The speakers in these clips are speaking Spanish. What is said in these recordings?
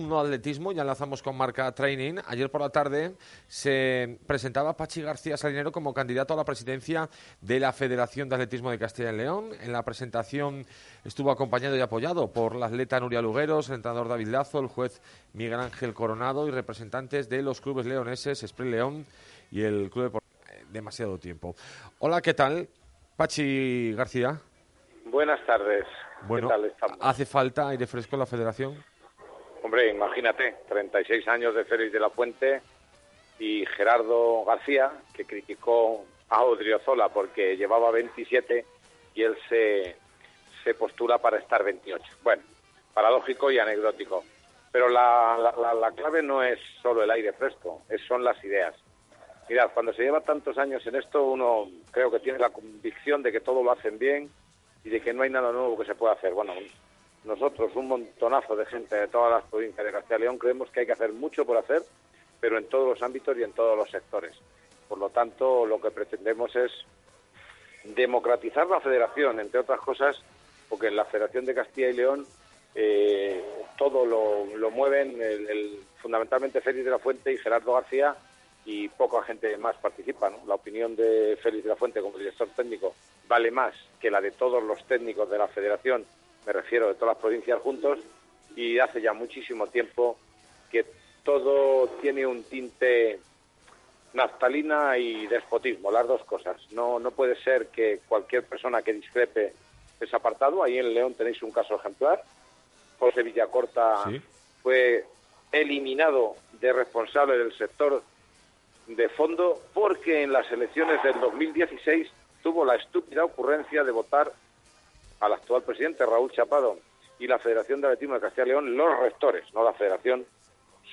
No atletismo, ya enlazamos con Marca Training. Ayer por la tarde se presentaba Pachi García Salinero como candidato a la presidencia de la Federación de Atletismo de Castilla y León. En la presentación estuvo acompañado y apoyado por la atleta Nuria Lugueros, el entrenador David Lazo, el juez Miguel Ángel Coronado y representantes de los clubes leoneses, Spring León y el Club de eh, Demasiado Tiempo. Hola, ¿qué tal? Pachi García. Buenas tardes. Bueno, ¿hace falta aire fresco en la federación? Hombre, imagínate, 36 años de Félix de la Fuente y Gerardo García, que criticó a Odriozola porque llevaba 27 y él se, se postula para estar 28. Bueno, paradójico y anecdótico. Pero la, la, clave no es solo el aire fresco, es, son las ideas. Mirad, cuando se lleva tantos años en esto, uno creo que tiene la convicción de que todo lo hacen bien y de que no hay nada nuevo que se pueda hacer. Bueno, nosotros, un montonazo de gente de todas las provincias de Castilla y León, creemos que hay que hacer mucho por hacer, pero en todos los ámbitos y en todos los sectores. Por lo tanto, lo que pretendemos es democratizar la federación, entre otras cosas, porque en la Federación de Castilla y León eh, todo lo, mueven fundamentalmente Félix de la Fuente y Gerardo García y poca gente más participa. La opinión de Félix de la Fuente como director técnico vale más que la de todos los técnicos de la federación me refiero de todas las provincias juntos, y hace ya muchísimo tiempo que todo tiene un tinte naftalina y despotismo, las dos cosas. No, no puede ser que cualquier persona que discrepe es apartado. Ahí en León tenéis un caso ejemplar. José Villacorta fue eliminado de responsable del sector de fondo porque en las elecciones del 2016 tuvo la estúpida ocurrencia de votar al actual presidente Raúl Chapado y la Federación de Atletismo de Castilla y León, los rectores, no la Federación,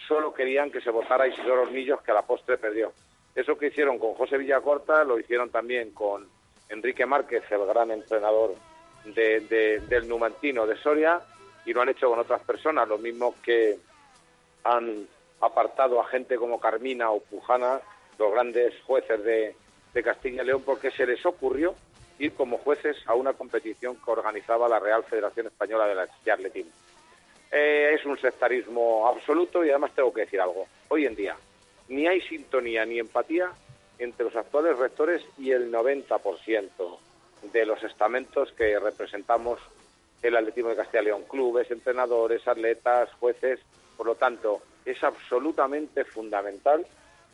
solo querían que se votara Isidoro Hornillos, que a la postre perdió. Eso que hicieron con José Villacorta lo hicieron también con Enrique Márquez, el gran entrenador del Numantino de Soria, y lo han hecho con otras personas, lo mismo que han apartado a gente como Carmina o Pujana, los grandes jueces de, de Castilla y León, porque se les ocurrió ir como jueces a una competición que organizaba la Real Federación Española de, Atletismo. Eh, es un sectarismo absoluto y además tengo que decir algo. Hoy en día ni hay sintonía ni empatía entre los actuales rectores y el 90% de los estamentos que representamos el atletismo de Castilla y León, clubes, entrenadores, atletas, jueces. Por lo tanto, es absolutamente fundamental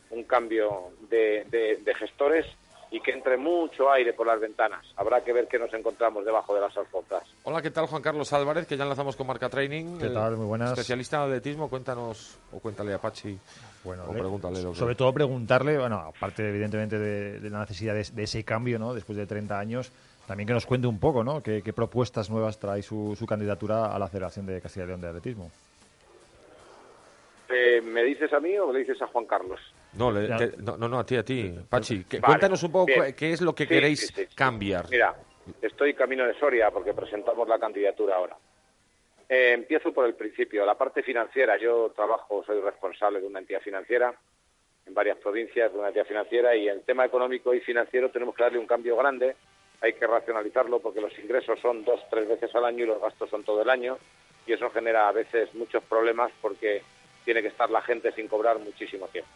un cambio de gestores y que entre mucho aire por las ventanas. Habrá que ver qué nos encontramos debajo de las alfombras. Hola, ¿qué tal? Juan Carlos Álvarez, que ya enlazamos con Marca Training. ¿Qué tal? Muy buenas. Especialista en atletismo, cuéntanos, o cuéntale a Pachi, bueno, o pregúntale. Lo Sobre todo preguntarle, bueno, aparte evidentemente de, la necesidad de, ese cambio, ¿no? Después de 30 años, también que nos cuente un poco, ¿no? ¿Qué, propuestas nuevas trae su, su candidatura a la Federación de Castilla y León de Atletismo? Eh, ¿Me dices a mí o le dices a Juan Carlos? No, no, no, a ti, a ti, Pachi. cuéntanos un poco qué es lo que queréis cambiar. Mira, estoy camino de Soria porque presentamos la candidatura ahora. Eh, empiezo por el principio, la parte financiera. Yo trabajo, soy responsable de una entidad financiera en varias provincias de una entidad financiera y el tema económico y financiero tenemos que darle un cambio grande. Hay que racionalizarlo porque los ingresos son dos, tres veces al año y los gastos son todo el año y eso genera a veces muchos problemas porque tiene que estar la gente sin cobrar muchísimo tiempo.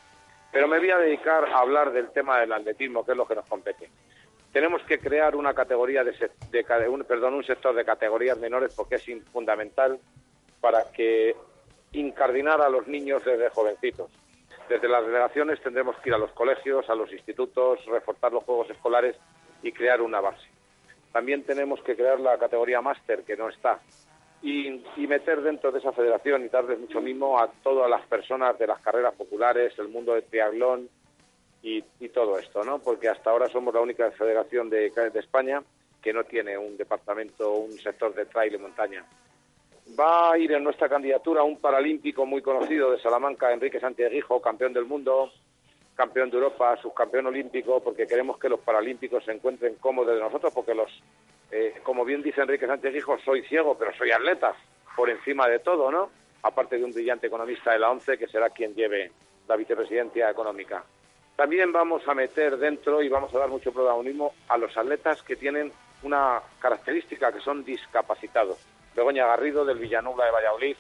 Pero me voy a dedicar a hablar del tema del atletismo, que es lo que nos compete. Tenemos que crear una categoría de, un, perdón, un sector de categorías menores porque es fundamental para que incardinar a los niños desde jovencitos. Desde las delegaciones tendremos que ir a los colegios, a los institutos, reforzar los juegos escolares y crear una base. También tenemos que crear la categoría máster, que no está, y, meter dentro de esa federación y darles mucho mimo a todas las personas de las carreras populares, el mundo del triatlón y, todo esto, ¿no? Porque hasta ahora somos la única federación de, de España que no tiene un departamento, un sector de trail y montaña. Va a ir en nuestra candidatura un paralímpico muy conocido de Salamanca, Enrique Santiago, campeón del mundo, campeón de Europa, subcampeón olímpico, porque queremos que los paralímpicos se encuentren cómodos de nosotros, Enrique Sánchez Hijo, soy ciego, pero soy atleta, por encima de todo, ¿no? Aparte de un brillante economista de la ONCE, que será quien lleve la vicepresidencia económica. También vamos a meter dentro y vamos a dar mucho protagonismo a los atletas que tienen una característica, que son discapacitados. Begoña Garrido, del Villanubla de Valladolid,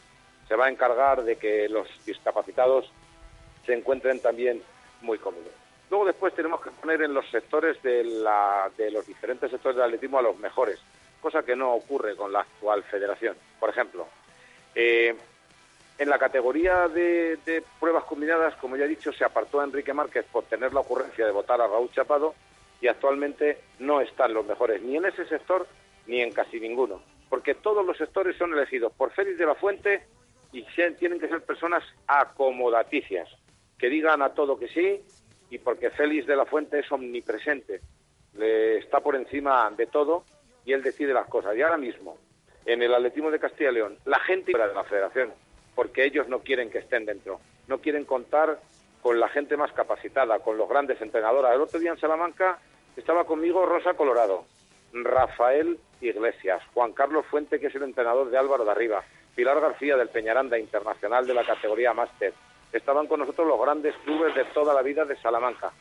se va a encargar de que los discapacitados se encuentren también muy cómodos. Luego después tenemos que poner en los sectores de, la, de los diferentes sectores del atletismo a los mejores, cosa que no ocurre con la actual federación. Por ejemplo, eh, en la categoría de, de, pruebas combinadas, como ya he dicho, se apartó a Enrique Márquez por tener la ocurrencia de votar a Raúl Chapado y actualmente no están los mejores ni en ese sector ni en casi ninguno, porque todos los sectores son elegidos por Félix de la Fuente y tienen que ser personas acomodaticias, que digan a todo que sí y porque Félix de la Fuente es omnipresente, le está por encima de todo y él decide las cosas. Y ahora mismo, en el atletismo de Castilla y León, la gente fuera de la federación, porque ellos no quieren que estén dentro, no quieren contar con la gente más capacitada, con los grandes entrenadores. El otro día en Salamanca estaba conmigo Rosa Colorado, Rafael Iglesias, Juan Carlos Fuente, que es el entrenador de Álvaro de Arriba, Pilar García del Peñaranda Internacional de la categoría Máster. Estaban con nosotros los grandes clubes de toda la vida de Salamanca.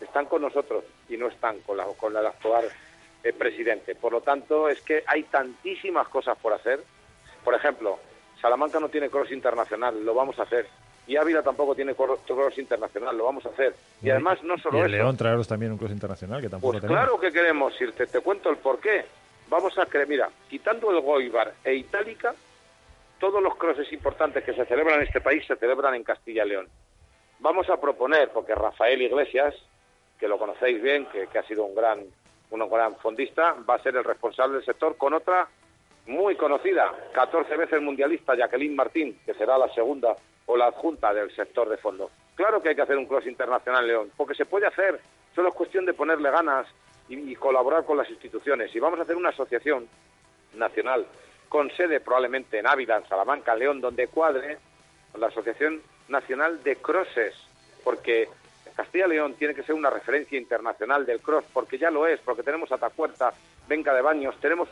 Están con nosotros y no están con, la, con el actual eh, presidente. Por lo tanto, es que hay tantísimas cosas por hacer. Por ejemplo, Salamanca no tiene cross internacional, lo vamos a hacer. Y Ávila tampoco tiene cross internacional, lo vamos a hacer. Y además no solo y el eso. León traeros también un cross internacional, que tampoco Pues tenemos. claro que queremos, si te, te cuento el porqué. Vamos a creer, mira, quitando el Goibar e Itálica, todos los crosses importantes que se celebran en este país se celebran en Castilla y León. Vamos a proponer, porque Rafael Iglesias, que lo conocéis bien, que, que ha sido un gran, un gran fondista, va a ser el responsable del sector con otra muy conocida, 14 veces mundialista, Jacqueline Martín, que será la segunda o la adjunta del sector de fondo. Claro que hay que hacer un cross internacional, León, porque se puede hacer, solo es cuestión de ponerle ganas y, colaborar con las instituciones. Y vamos a hacer una asociación nacional con sede probablemente en Ávila, en Salamanca, León, donde cuadre la Asociación Nacional de Crosses, porque Castilla y León tiene que ser una referencia internacional del cross, porque ya lo es, porque tenemos Atacuerta, Venga de Baños, tenemos,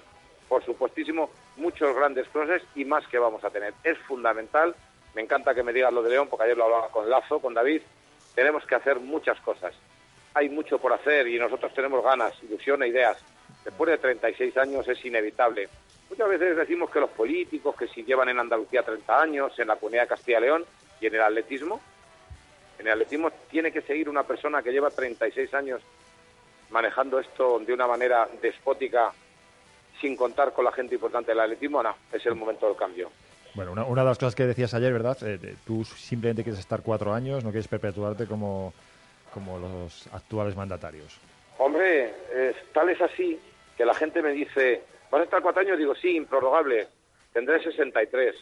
por supuestísimo, muchos grandes crosses y más que vamos a tener. Es fundamental, me encanta que me digas lo de León, porque ayer lo hablaba con Lazo, con David, tenemos que hacer muchas cosas. Hay mucho por hacer y nosotros tenemos ganas, ilusión e ideas. Después de 36 años es inevitable. Muchas veces decimos que los políticos, que si llevan en Andalucía 30 años, en la comunidad de Castilla y León y en el atletismo, en el atletismo tiene que seguir una persona que lleva 36 años manejando esto de una manera despótica sin contar con la gente importante del atletismo, no, es el momento del cambio. Bueno, una, una de las cosas que decías ayer, ¿verdad? Eh, tú simplemente quieres estar cuatro años, no quieres perpetuarte como, como los actuales mandatarios. Hombre, eh, tal es así que la gente me dice, ¿vas a estar cuatro años? Digo, sí, improrrogable, tendré 63.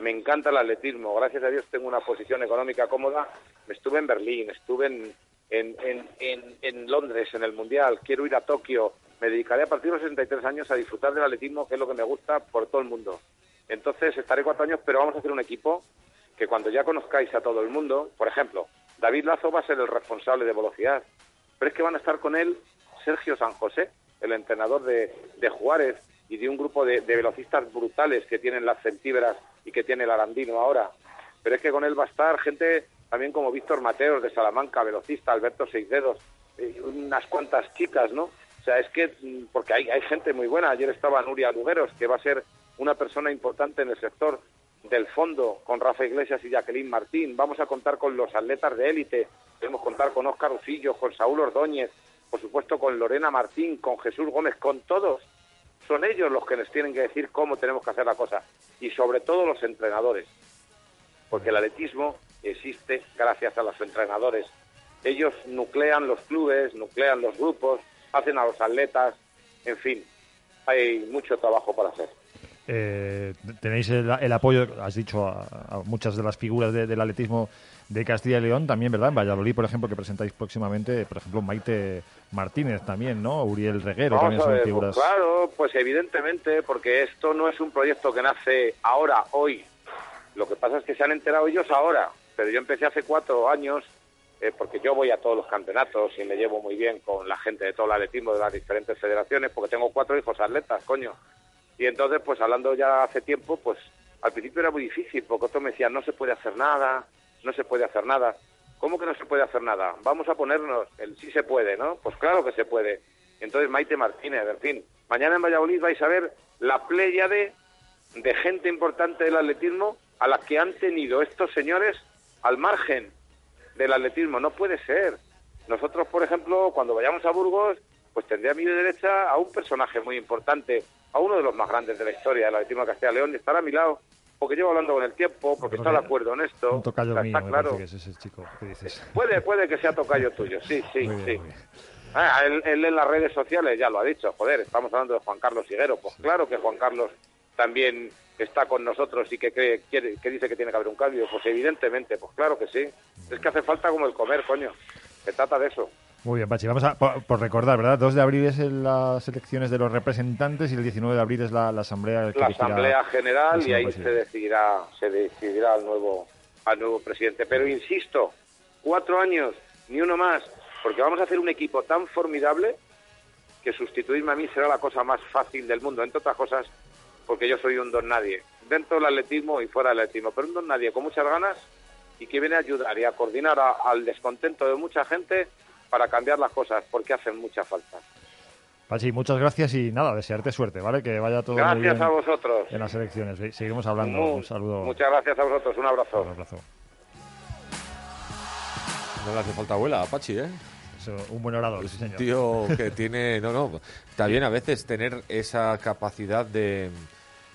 Me encanta el atletismo, gracias a Dios tengo una posición económica cómoda. Estuve en Berlín, estuve en, en, en, Londres, en el Mundial, quiero ir a Tokio. Me dedicaré a partir de los 63 años a disfrutar del atletismo, que es lo que me gusta por todo el mundo. Entonces estaré cuatro años, pero vamos a hacer un equipo que cuando ya conozcáis a todo el mundo, por ejemplo, David Lazo va a ser el responsable de velocidad, pero es que van a estar con él Sergio San José, el entrenador de, de Juárez y de un grupo de, de velocistas brutales que tienen las centíveras y que tiene el Arandino ahora. Pero es que con él va a estar gente también como Víctor Mateos de Salamanca, velocista, Alberto Seisdedos, eh, unas cuantas chicas, ¿no? O sea, es que, mm, porque hay, hay gente muy buena. Ayer estaba Nuria Lugueros, que va a ser una persona importante en el sector del fondo, con Rafa Iglesias y Jacqueline Martín. Vamos a contar con los atletas de élite. Podemos contar con Óscar Ucillo, con Saúl Ordóñez, por supuesto con Lorena Martín, con Jesús Gómez, con todos. Son ellos los que nos tienen que decir cómo tenemos que hacer la cosa. Y sobre todo los entrenadores. Porque el atletismo existe gracias a los entrenadores. Ellos nuclean los clubes, nuclean los grupos, hacen a los atletas, en fin, hay mucho trabajo para hacer. Eh, tenéis el, el apoyo, has dicho, a, a muchas de las figuras de- del atletismo de Castilla y León, también, ¿verdad? En Valladolid, por ejemplo, que presentáis próximamente, por ejemplo, Maite Martínez también, ¿no? Uriel Reguero también Vamos a son ver, figuras. pues claro, pues evidentemente, porque esto no es un proyecto que nace ahora, hoy. Lo que pasa es que se han enterado ellos ahora, pero yo empecé hace cuatro años, eh, porque yo voy a todos los campeonatos y me llevo muy bien con la gente de todo el atletismo de las diferentes federaciones, porque tengo cuatro hijos atletas, coño. Y entonces, pues hablando ya hace tiempo, pues al principio era muy difícil, porque otros me decían, no se puede hacer nada, no se puede hacer nada. ¿Cómo que no se puede hacer nada? Vamos a ponernos el sí se puede, ¿no? Pues claro que se puede. Entonces, Maite Martínez, en fin, mañana en Valladolid vais a ver la pléyade de gente importante del atletismo a la que han tenido estos señores al margen del atletismo. No puede ser. Nosotros, por ejemplo, cuando vayamos a Burgos, pues tendré a mi derecha a un personaje muy importante, a uno de los más grandes de la historia del atletismo de Castilla y León, estará a mi lado, porque llevo hablando con el tiempo, porque está de acuerdo en esto. Un tocayo mío, está claro. que es ese chico que dices. Puede, puede que sea tocayo tuyo, sí, sí, sí. Ah, él, en las redes sociales ya lo ha dicho, joder, estamos hablando de Juan Carlos Higuero, pues claro que Juan Carlos también está con nosotros y que, cree, quiere, que dice que tiene que haber un cambio, pues evidentemente, pues claro que sí. Es que hace falta como el comer, coño. Se trata de eso. Muy bien, Pachi. Vamos a, por, recordar, ¿verdad? 2 de abril es las elecciones de los representantes y el 19 de abril es la, asamblea. la asamblea general y ahí se decidirá, se decidirá al nuevo, al nuevo presidente. Pero insisto, cuatro años, ni uno más, porque vamos a hacer un equipo tan formidable que sustituirme a mí será la cosa más fácil del mundo, entre otras cosas porque yo soy un don nadie, dentro del atletismo y fuera del atletismo, pero un don nadie con muchas ganas y que viene a ayudar y a coordinar al descontento de mucha gente para cambiar las cosas, porque hacen mucha falta. Pachi, muchas gracias y nada, desearte suerte, ¿vale? Que vaya todo gracias bien a vosotros. en las elecciones. Seguimos hablando. un saludo. Muchas gracias a vosotros. Un abrazo. Un abrazo. No le hace falta abuela a Pachi, ¿eh? un buen orador, sí, señor. tío que tiene... No, no, está bien a veces tener esa capacidad de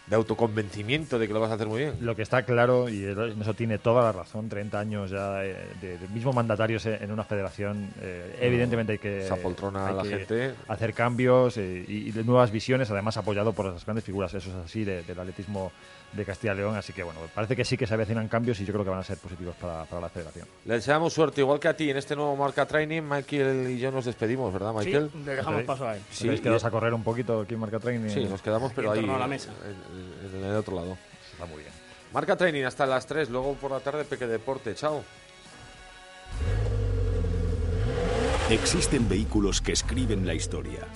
de autoconvencimiento de que lo vas a hacer muy bien. Lo que está claro, y eso tiene toda la razón, 30 años ya de, mismo mandatarios en una federación, eh, evidentemente hay que, a la gente. hacer cambios eh, y, nuevas visiones, además apoyado por las grandes figuras, eso es así, del atletismo de Castilla y León, así que bueno, parece que sí que se avecinan cambios y yo creo que van a ser positivos para, la federación. Le deseamos suerte, igual que a ti, en este nuevo Marca Training, Michael y yo nos despedimos, ¿verdad, Michael? Sí, le dejamos paso a él. Sí, quedas a correr un poquito aquí en Marca Training. Sí, nos quedamos, pero ahí, a la mesa. En, el otro lado. Está muy bien. Marca Training hasta las 3, luego por la tarde Peque Deporte, chao. Existen vehículos que escriben la historia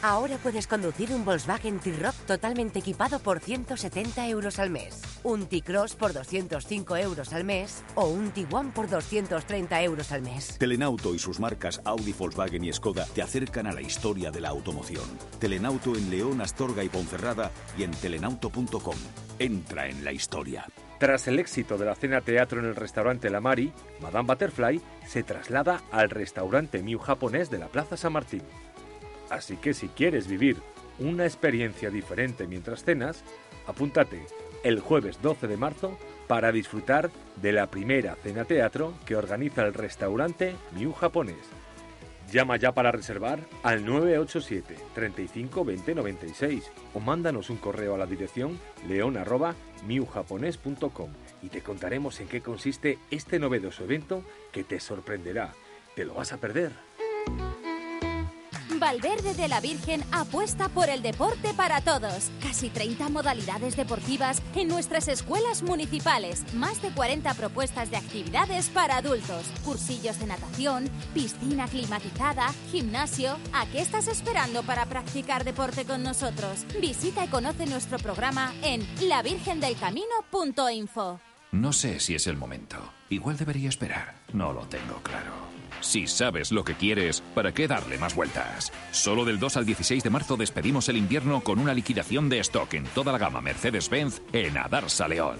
Ahora puedes conducir un Volkswagen T-Roc totalmente equipado por 170 euros al mes, un T-Cross por 205 euros al mes o un T-One por 230 euros al mes. Telenauto y sus marcas Audi, Volkswagen y Skoda te acercan a la historia de la automoción. Telenauto en León, Astorga y Ponferrada y en telenauto.com. Entra en la historia. Tras el éxito de la cena teatro en el restaurante La Mari, Madame Butterfly se traslada al restaurante Miu japonés de la Plaza San Martín. Así que si quieres vivir una experiencia diferente mientras cenas, apúntate el jueves 12 de marzo para disfrutar de la primera cena teatro que organiza el restaurante Miu Japonés. Llama ya para reservar al 987 35 20 96 o mándanos un correo a la dirección leon@miujapones.com y te contaremos en qué consiste este novedoso evento que te sorprenderá. ¿Te lo vas a perder? Valverde de la Virgen apuesta por el deporte para todos. Casi 30 modalidades deportivas en nuestras escuelas municipales. Más de 40 propuestas de actividades para adultos. Cursillos de natación, piscina climatizada, gimnasio. ¿A qué estás esperando para practicar deporte con nosotros? Visita y conoce nuestro programa en lavirgendelcamino.info. No sé si es el momento. Igual debería esperar. No lo tengo claro. Si sabes lo que quieres, ¿para qué darle más vueltas? Solo del 2 al 16 de marzo despedimos el invierno con una liquidación de stock en toda la gama Mercedes-Benz en Adarsa León.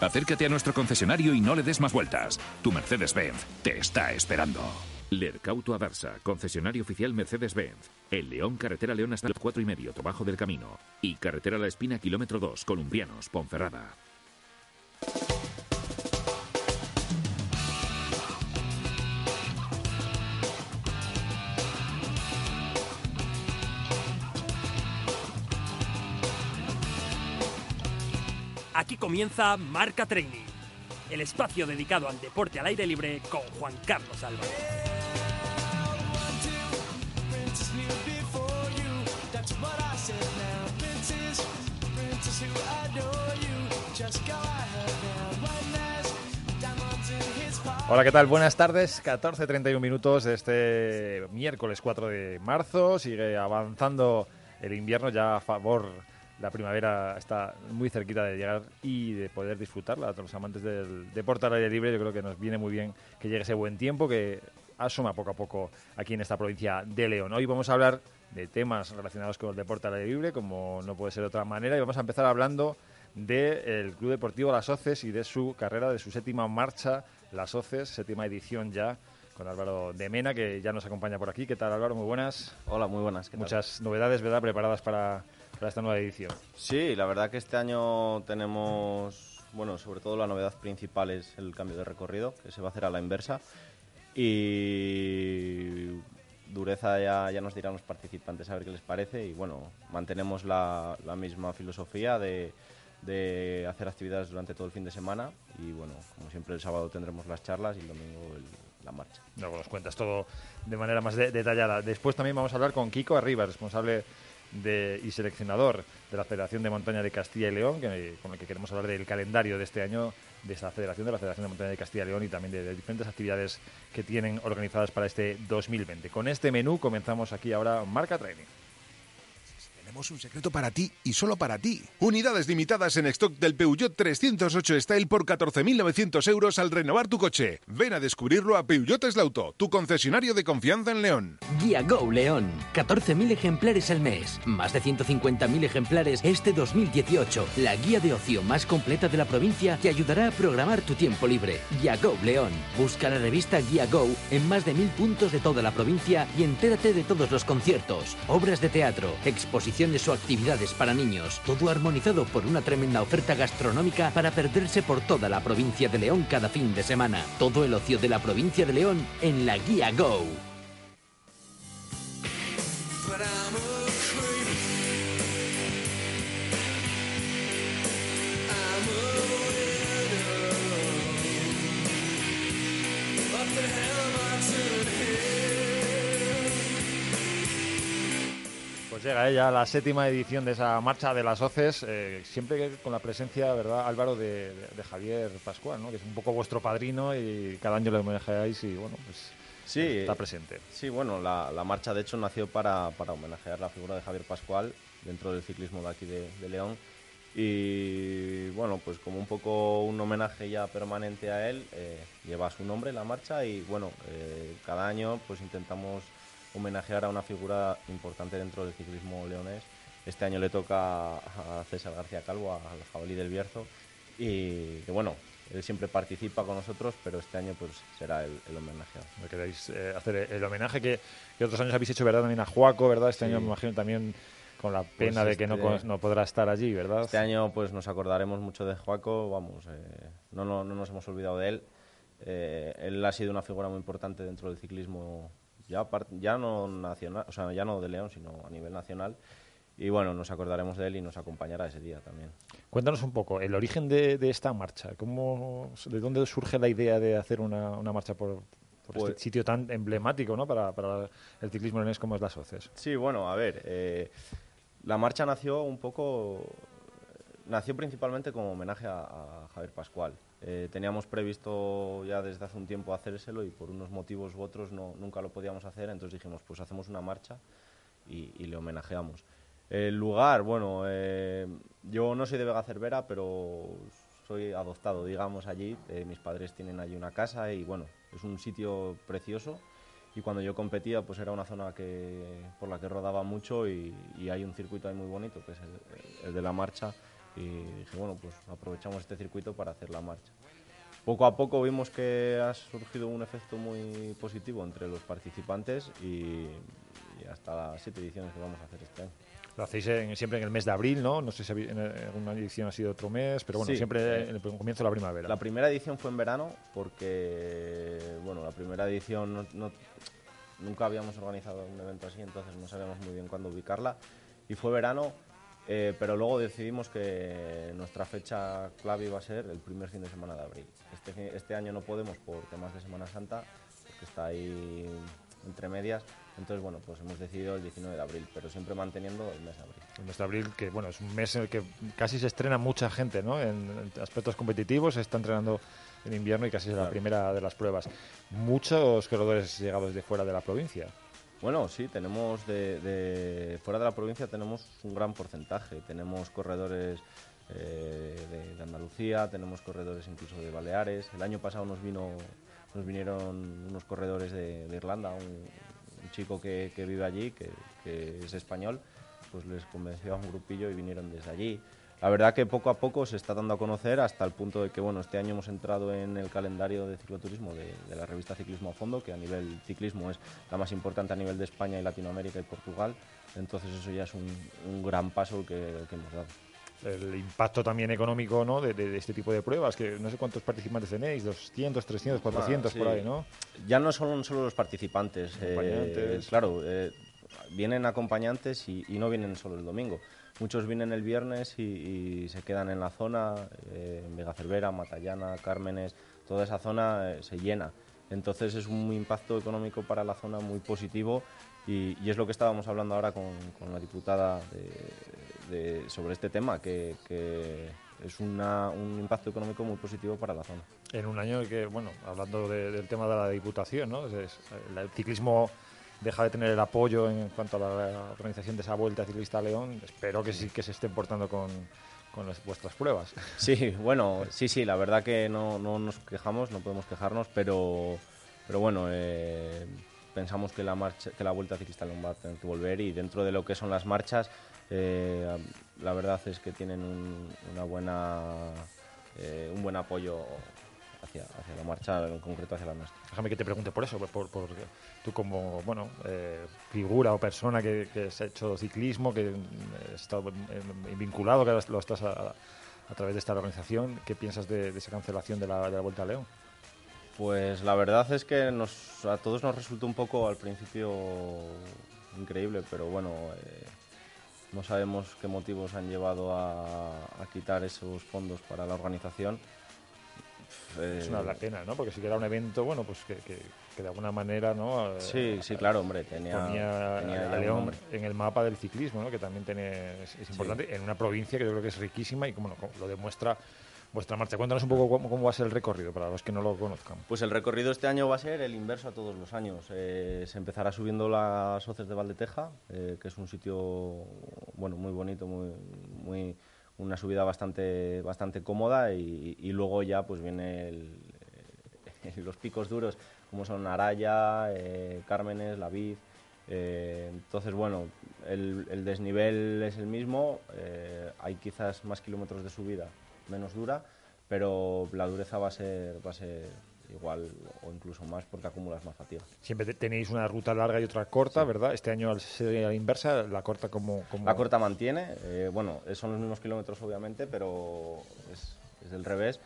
Acércate a nuestro concesionario y no le des más vueltas. Tu Mercedes-Benz te está esperando. Lercauto Adarsa, concesionario oficial Mercedes-Benz. El León, carretera León hasta el 4 y medio, Trabajo del Camino. Y carretera La Espina, kilómetro 2, Columbianos, Ponferrada. Comienza Marca Training, el espacio dedicado al deporte al aire libre con Juan Carlos Álvarez. Hola, ¿qué tal? Buenas tardes. 14.31 minutos de este miércoles 4 de marzo. Sigue avanzando el invierno ya a favor la primavera está muy cerquita de llegar y de poder disfrutarla. A todos los amantes del deporte al aire libre, yo creo que nos viene muy bien que llegue ese buen tiempo que asoma poco a poco aquí en esta provincia de León. Hoy vamos a hablar de temas relacionados con el deporte al aire libre, como no puede ser de otra manera, y vamos a empezar hablando del Club Deportivo Las Oces y de su carrera, de su séptima marcha, Las Oces, séptima edición ya, con Álvaro de Mena, que ya nos acompaña por aquí. ¿Qué tal, Álvaro? Muy buenas. Hola, muy buenas. ¿qué tal? Muchas novedades, ¿verdad?, preparadas para, para esta nueva edición. Sí, la verdad que este año tenemos, bueno, sobre todo la novedad principal es el cambio de recorrido, que se va a hacer a la inversa. Y dureza ya, ya nos dirán los participantes a ver qué les parece. Y bueno, mantenemos la, la misma filosofía de, de hacer actividades durante todo el fin de semana. Y bueno, como siempre el sábado tendremos las charlas y el domingo el- la marcha. Luego nos cuentas todo de manera más de- detallada. Después también vamos a hablar con Kiko Arriba, responsable de, y seleccionador de la Federación de Montaña de Castilla y León, que, con el que queremos hablar del calendario de este año de esta federación, de la Federación de Montaña de Castilla y León y también de, de diferentes actividades que tienen organizadas para este 2020. Con este menú comenzamos aquí ahora Marca Training. Tenemos un secreto para ti y solo para ti. Unidades limitadas en stock del Peugeot 308 Style por 14.900 euros al renovar tu coche. Ven a descubrirlo a Peugeot Eslauto, tu concesionario de confianza en León. Guía Go León. 14.000 ejemplares al mes. Más de 150.000 ejemplares este 2018. La guía de ocio más completa de la provincia que ayudará a programar tu tiempo libre. Guía Go León. Busca la revista Guía Go en más de mil puntos de toda la provincia y entérate de todos los conciertos, obras de teatro, exposiciones o actividades para niños. Todo armonizado por una tremenda oferta gastronómica para perderse por toda la provincia de León cada fin de semana. Todo el ocio de la provincia de León en la Guía Go. Pues llega ella la séptima edición de esa marcha de las hoces, eh, siempre con la presencia, ¿verdad, Álvaro, de, de- de Javier Pascual, ¿no? que es un poco vuestro padrino y cada año le homenajeáis y, bueno, pues Sí, está presente. Sí, bueno, la, la marcha de hecho nació para, para homenajear la figura de Javier Pascual dentro del ciclismo de aquí de, de León. Y bueno, pues como un poco un homenaje ya permanente a él, eh, lleva su nombre la marcha y bueno, eh, cada año pues intentamos homenajear a una figura importante dentro del ciclismo leonés. Este año le toca a César García Calvo, al jabalí del Bierzo, y que bueno, él siempre participa con nosotros, pero este año pues será el, el homenajeado. Me queréis eh, hacer el homenaje que, que otros años habéis hecho, ¿verdad? También a Juaco, ¿verdad? Este Sí. año me imagino también con la pena Pues de que no, este- no podrá estar allí, ¿verdad? Este año pues nos acordaremos mucho de Joaco, vamos, eh, no, no, no nos hemos olvidado de él. Eh, él ha sido una figura muy importante dentro del ciclismo, ya, ya no nacional, o sea, ya no de León, sino a nivel nacional. Y bueno, nos acordaremos de él y nos acompañará ese día también. Cuéntanos un poco el origen de, de esta marcha. ¿Cómo, ¿De dónde surge la idea de hacer una, una marcha por, por Pues- este sitio tan emblemático ¿no? para, para el ciclismo leonés como es las Oces? Sí, bueno, a ver, eh, la marcha nació un poco, nació principalmente como homenaje a, a Javier Pascual. Eh, teníamos previsto ya desde hace un tiempo hacérselo y por unos motivos u otros no, nunca lo podíamos hacer, entonces dijimos, pues hacemos una marcha y, le homenajeamos. El lugar, bueno, eh, yo no soy de Vega Cervera, pero soy adoptado, digamos, allí. Eh, mis padres tienen allí una casa y bueno, es un sitio precioso. Y cuando yo competía, pues era una zona que, por la que rodaba mucho y, hay un circuito ahí muy bonito, que es el de la marcha. Y dije, bueno, pues aprovechamos este circuito para hacer la marcha. Poco a poco vimos que ha surgido un efecto muy positivo entre los participantes y, y hasta las siete ediciones que vamos a hacer este año. Lo hacéis en- siempre en el mes de abril, ¿no? No sé si en alguna edición ha sido otro mes, pero bueno, Sí, siempre eh, en el comienzo de la primavera. La primera edición fue en verano porque, bueno, la primera edición no- no- nunca habíamos organizado un evento así, entonces no sabíamos muy bien cuándo ubicarla. Y fue verano, eh, pero luego decidimos que nuestra fecha clave iba a ser el primer fin de semana de abril. Este, este año no podemos por temas de Semana Santa, porque está ahí entre medias. Entonces, bueno, pues hemos decidido el 19 de abril, pero siempre manteniendo el mes de abril. El mes de abril, que bueno, es un mes en el que casi se estrena mucha gente, ¿no? En, en aspectos competitivos, se está entrenando en invierno y casi es la Claro. primera de las pruebas. Muchos corredores llegados de fuera de la provincia. Bueno, sí, tenemos de, de- fuera de la provincia tenemos un gran porcentaje. Tenemos corredores eh, de, Andalucía, tenemos corredores incluso de Baleares. El año pasado nos vino, nos vinieron unos corredores de, Irlanda, un, chico que, vive allí, que, que es español, pues les convenció a un grupillo y vinieron desde allí. La verdad que poco a poco se está dando a conocer hasta el punto de que, bueno, este año hemos entrado en el calendario de cicloturismo de, de la revista Ciclismo a Fondo, que a nivel ciclismo es la más importante a nivel de España y Latinoamérica y Portugal. Entonces eso ya es un, un gran paso que, que hemos dado. El impacto también económico ¿no? de, de- de este tipo de pruebas, que no sé cuántos participantes tenéis, 200, 300, 400 Ah, sí. por ahí, ¿no? Ya no son solo los participantes. eh, claro, eh, vienen acompañantes y, no vienen solo el domingo. Muchos vienen el viernes y, se quedan en la zona, eh, en Vega Cervera, Matallana, Cármenes, toda esa zona eh, se llena. Entonces es un impacto económico para la zona muy positivo y, es lo que estábamos hablando ahora con, con la diputada sobre este tema, que, es un impacto económico muy positivo para la zona. En un año que, bueno, hablando de- del tema de la Diputación, ¿no? El ciclismo deja de tener el apoyo en cuanto a la organización de esa Vuelta Ciclista a León. Espero que sí que se estén portando con, con las- vuestras pruebas. Sí, bueno, sí, sí, la verdad que no, no nos quejamos, no podemos quejarnos, pero, pero bueno, eh, pensamos que la, marcha, que la Vuelta Ciclista a León va a tener que volver y dentro de lo que son las marchas, eh, la verdad es que tienen un, una buena, eh, un buen apoyo hacia, hacia la marcha, en concreto hacia la nuestra. Déjame que te pregunte por eso, por, por- tú como bueno eh, figura o persona que, que has hecho ciclismo, que mm, has estado eh, vinculado, que lo estás a, través de esta organización, ¿qué piensas de, esa cancelación de la, Vuelta a León? Pues la verdad es que a todos nos resultó un poco al principio increíble, pero bueno, eh, no sabemos qué motivos han llevado a quitar esos fondos para la organización. Es Eh, una pena, ¿no? Porque si que era un evento, bueno, pues que, que- que de alguna manera, ¿no? Eh, Sí, sí, claro, hombre, tenía- ponía tenía a León en el mapa del ciclismo, ¿no? Que también tiene, es, es importante, en una provincia que yo creo que es riquísima y como lo- lo demuestra vuestra marcha. Cuéntanos un poco cómo, cómo va a ser el recorrido para los que no lo conozcan. Pues el recorrido este año va a ser el inverso a todos los años. Eh, se empezará subiendo las hoces de Valdeteja, eh, que es un sitio bueno muy bonito, muy, muy una subida bastante bastante cómoda y, luego ya pues viene eh, los picos duros como son Araya, eh, Cármenes, La Vid. Eh, entonces bueno, el, el desnivel es el mismo, hay quizás más kilómetros de subida, menos dura, pero la dureza va a ser va a ser igual o incluso más porque acumulas más fatiga. Siempre te- tenéis una ruta larga y otra corta, ¿verdad? Este año al ser a la inversa, la corta como... como... La corta mantiene, eh, bueno, son los mismos kilómetros obviamente, pero es, es del revés.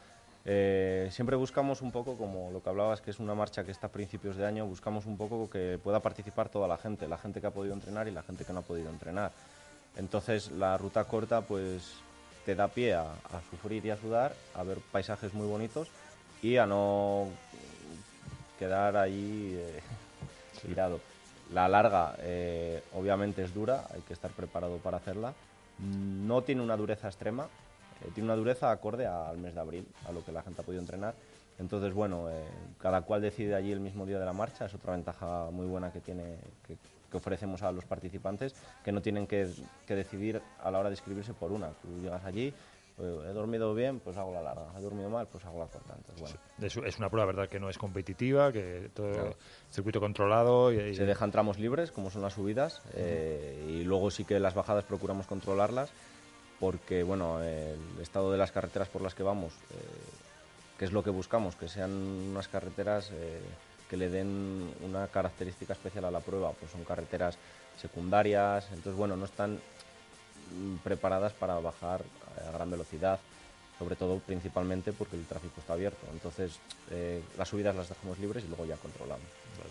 Eh, siempre buscamos un poco, como lo que hablabas, que es una marcha que está a principios de año, buscamos un poco que pueda participar toda la gente, la gente que ha podido entrenar y la gente que no ha podido entrenar. Entonces la ruta corta pues te da pie a, a sufrir y a sudar, a ver paisajes muy bonitos a no quedar ahí eh, tirado. La larga, eh, obviamente, es dura, hay que estar preparado para hacerla. No tiene una dureza extrema, eh, tiene una dureza acorde al mes de abril, a lo que la gente ha podido entrenar. Entonces, bueno, cada cual decide allí el mismo día de la marcha, es otra ventaja muy buena que, tiene, que, que ofrecemos a los participantes, que no tienen que, que decidir a la hora de inscribirse por una. Tú llegas allí, he dormido bien, pues hago la larga, he dormido mal, pues hago la corta. Entonces, bueno. Es, es una prueba, ¿verdad? Que no es competitiva, que todo Claro. circuito controlado y, y- Se dejan tramos libres, como son las subidas, eh, y luego sí que las bajadas procuramos controlarlas, porque bueno, el estado de las carreteras por las que vamos, eh, que es lo que buscamos, que sean unas carreteras eh, que le den una característica especial a la prueba, pues son carreteras secundarias, entonces bueno, no están mm, preparadas para bajar a gran velocidad, sobre todo principalmente porque el tráfico está abierto. Entonces eh, las subidas las dejamos libres y luego ya controlamos.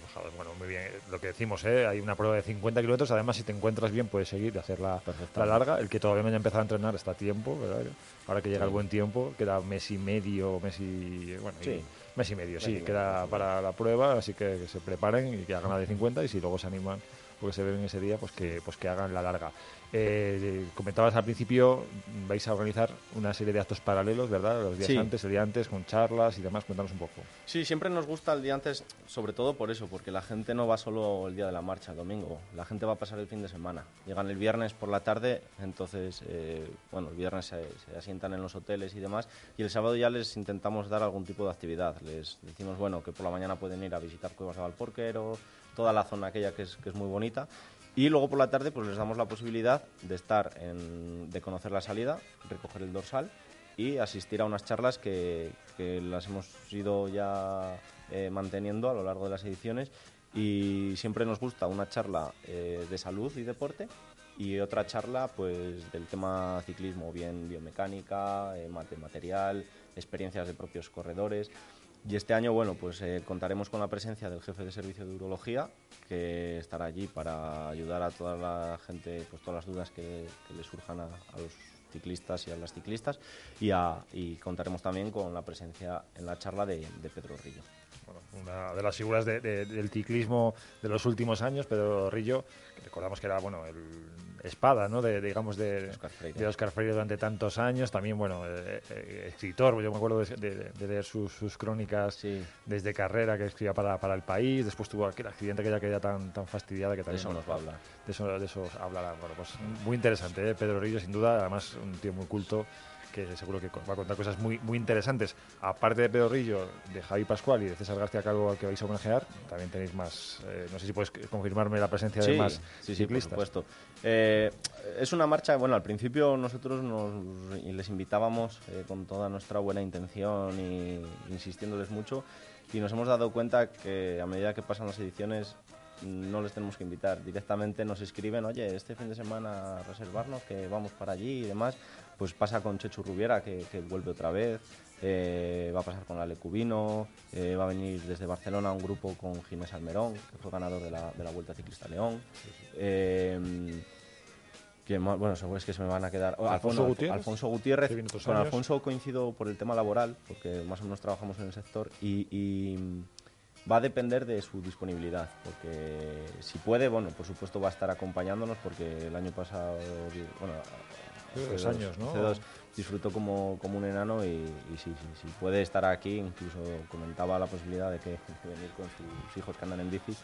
Bajadas, bueno, muy bien. Lo que decimos, ¿eh? hay una prueba de 50 kilómetros. Además, si te encuentras bien, puedes seguir y hacer la, la larga. El que todavía no haya empezado a entrenar está a tiempo, ¿verdad? Ahora que llega el Sí. buen tiempo, queda mes y medio, mes y. Bueno, y- Sí. mes y medio, sí, y medio, queda para la prueba. Así que, que se preparen y que hagan la de 50. Y si luego se animan porque se ven ese día, pues que, pues que hagan la larga. Eh, comentabas al principio, vais a organizar una serie de actos paralelos, ¿verdad? Los días Sí. antes, el día antes, con charlas y demás. Cuéntanos un poco. Sí, siempre nos gusta el día antes, sobre todo por eso, porque la gente no va solo el día de la marcha, el domingo, la gente va a pasar el fin de semana. Llegan el viernes por la tarde, entonces, eh, bueno, el viernes se, se asientan en los hoteles y demás, y el sábado ya les intentamos dar algún tipo de actividad. Les decimos, bueno, que por la mañana pueden ir a visitar Cuevas de Valporquero, toda la zona aquella que es, que es muy bonita, Y luego por la tarde pues les damos la posibilidad de estar, en, de conocer la salida, recoger el dorsal y asistir a unas charlas que, que las hemos ido ya eh, manteniendo a lo largo de las ediciones y siempre nos gusta una charla eh, de salud y deporte y otra charla pues del tema ciclismo, bien biomecánica, eh, mate- material, experiencias de propios corredores. Y este año, bueno, pues eh, contaremos con la presencia del jefe de servicio de urología, que estará allí para ayudar a toda la gente, pues todas las dudas que, le surjan a, los ciclistas y a las ciclistas. Y contaremos también con la presencia en la charla de, de Pedro Rillo. Una de las figuras de- de- del ciclismo de los últimos años, Pedro Rillo, que recordamos que era bueno el espada, ¿no? De, digamos de Óscar Freire. de durante tantos años, también bueno eh, eh, escritor, yo me acuerdo de, de- de leer sus, sus crónicas desde carrera que escribía para, para el país, después tuvo aquel accidente que ya quedaba tan tan fastidiada que también eso bueno, nos va a hablar. De eso, de eso hablará. Bueno, pues muy interesante, ¿eh? Pedro Rillo, sin duda, además un tío muy culto que seguro que va a contar cosas muy, muy interesantes. Aparte de Pedro Rillo, de Javi Pascual y de César García Calvo al que vais a homenajear, también tenéis más, eh, no sé si puedes confirmarme la presencia de más sí, sí, por ciclistas. supuesto. Eh, es una marcha, bueno, al principio nosotros nos, les invitábamos eh, con toda nuestra buena intención y insistiéndoles mucho y nos hemos dado cuenta que a medida que pasan las ediciones no les tenemos que invitar, directamente nos escriben, oye, este fin de semana reservarnos, que vamos para allí y demás, pues pasa con Chechu Rubiera, que, que vuelve otra vez, eh, va a pasar con Ale Cubino, eh, va a venir desde Barcelona un grupo con Ginés Almerón, que fue ganador de la, de la Vuelta Ciclista León. Eh, ¿quién más? Bueno, seguro es que se me van a quedar. oh, Alfonso Gutiérrez, Alfonso Gutiérrez. que Con años. Alfonso coincido por el tema laboral, porque más o menos trabajamos en el sector y, y, va a depender de su disponibilidad, porque si puede, bueno, por supuesto va a estar acompañándonos, porque el año pasado, bueno, Hace hace dos años, ¿no? hace dos, disfrutó como, como un enano y, y sí, sí, sí, puede estar aquí, incluso comentaba la posibilidad de que de venir con sus hijos que andan en bici.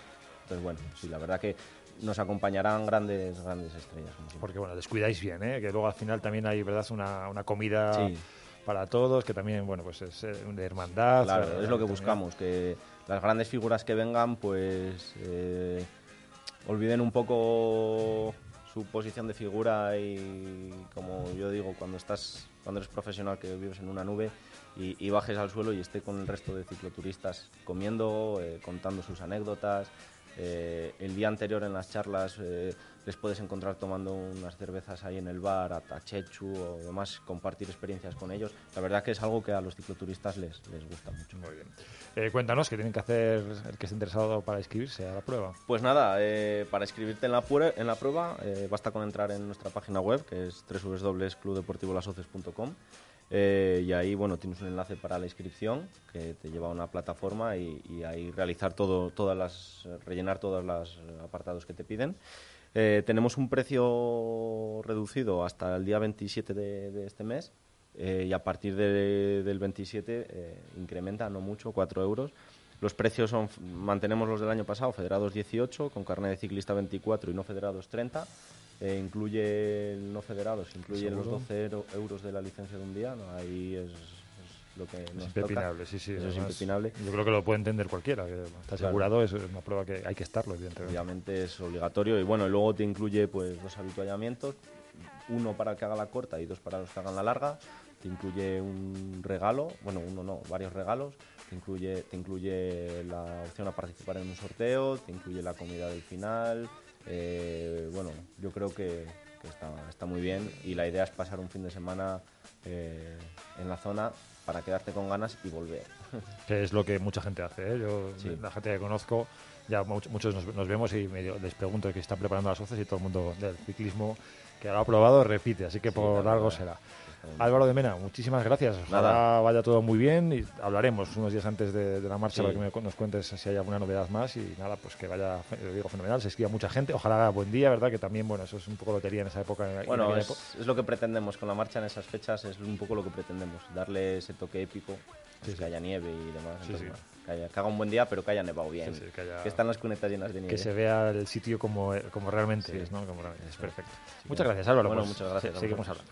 Entonces, bueno, sí, la verdad que nos acompañarán grandes, grandes estrellas. Porque bueno, descuidáis bien, ¿eh? que luego al final también hay verdad una, una comida Sí. para todos, que también bueno pues es eh, de hermandad. Claro, es lo que buscamos, que las grandes figuras que vengan, pues eh, olviden un poco su posición de figura y como yo digo, cuando estás, cuando eres profesional que vives en una nube y, bajes al suelo y esté con el resto de cicloturistas comiendo, eh, contando sus anécdotas. Eh, el día anterior en las charlas eh, les puedes encontrar tomando unas cervezas ahí en el bar, a, a Chechu o demás, compartir experiencias con ellos. La verdad que es algo que a los cicloturistas les, les gusta mucho. Muy bien. Eh, cuéntanos qué tienen que hacer el que esté interesado para inscribirse a la prueba. Pues nada, eh, para inscribirte en la, en la prueba eh, basta con entrar en nuestra página web, que es www.clubdeportivolasoces.com eh, y ahí bueno tienes un enlace para la inscripción que te lleva a una plataforma y, y ahí realizar todo, todas las, rellenar todos los apartados que te piden. Eh, tenemos un precio reducido hasta el día 27 de, de este mes eh, y a partir de- del 27 eh, incrementa no mucho, 4 euros. Los precios son, mantenemos los del año pasado, federados 18, con carnet de ciclista 24 y no federados 30. Eh, incluye el no federados, incluye los Seguro. 12 euro- euros de la licencia de un día. ¿no? Ahí es lo que Es impepinable, toca. sí, sí. Eso es impepinable. Yo creo que lo puede entender cualquiera, que está Claro. asegurado, es una prueba que hay que estarlo, evidentemente. Obviamente es obligatorio y bueno, luego te incluye pues dos habituallamientos, uno para el que haga la corta y dos para los que hagan la larga. Te incluye un regalo, bueno, uno no, varios regalos. Te incluye, te incluye la opción a participar en un sorteo, te incluye la comida del final. eh, bueno, yo creo que, que está, está muy bien y la idea es pasar un fin de semana eh, en la zona para quedarte con ganas y volver. Que es lo que mucha gente hace. ¿eh? Yo, Sí. La gente que conozco, ya much- muchos nos, nos vemos y medio les pregunto que están preparando las hoces y todo el mundo del ciclismo que lo ha probado repite, así que por algo será. Álvaro de Mena, muchísimas gracias. Ojalá Nada. vaya todo muy bien y hablaremos unos días antes de, de la marcha Sí. para que me nos cuentes si hay alguna novedad más y nada, pues que vaya, lo digo, fenomenal, se escriba mucha gente, ojalá haga buen día, ¿verdad? Que también, bueno, eso es un poco lotería en esa época. en- en Bueno, es, época. es lo que pretendemos con la marcha en esas fechas, es un poco lo que pretendemos, darle ese toque épico, pues que haya nieve y demás. Entonces, bueno, que, haya- que haga un buen día, pero que haya nevado bien. Que haya- están las cunetas llenas de nieve. que se vea el sitio como, como realmente es, ¿no? Como realmente es perfecto. Muchas gracias, Álvaro. Bueno, pues muchas gracias Seguimos hablando.